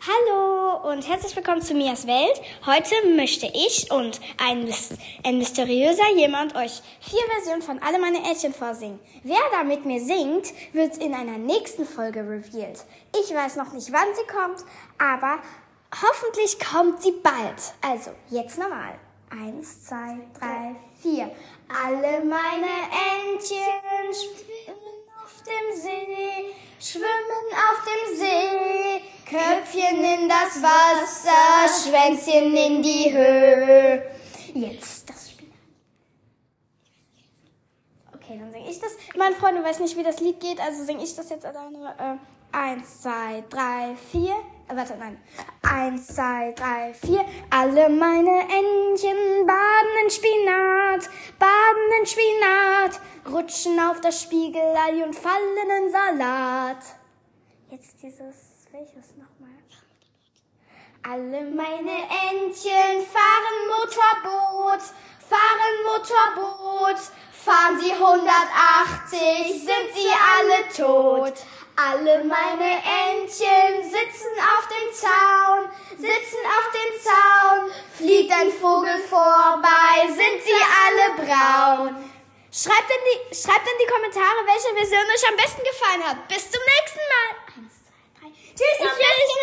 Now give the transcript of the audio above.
Hallo und herzlich willkommen zu Mias Welt. Heute möchte ich und ein, ein mysteriöser jemand euch vier Versionen von Alle meine Eltern vorsingen. Wer da mit mir singt, wird in einer nächsten Folge revealed. Ich weiß noch nicht, wann sie kommt, aber hoffentlich kommt sie bald. Also, jetzt nochmal. Eins, zwei, drei, vier. Alle meine Entchen schwimmen auf dem See, schwimmen auf dem See. Köpfchen in das Wasser, Schwänzchen in die Höhe. Jetzt das Spiel. Okay, dann singe ich das. Meine Freunde weiß nicht, wie das Lied geht, also singe ich das jetzt alleine. Äh, eins, zwei, drei, vier. Äh, warte, nein. Eins, zwei, drei, vier. Alle meine Entchen baden in Spinat, baden in Spinat, rutschen auf das Spiegelei und fallen in Salat. Jetzt dieses, welches nochmal? Alle meine Entchen fahren Motorboot, fahren Motorboot, fahren sie 180, sind sie alle tot. Alle meine Entchen sitzen auf dem Zaun, sitzen auf dem Zaun, fliegt ein Vogel vorbei, sind sie alle braun. Schreibt in, die, schreibt in die Kommentare, welche Version euch am besten gefallen hat. Bis zum nächsten Mal. Eins, zwei,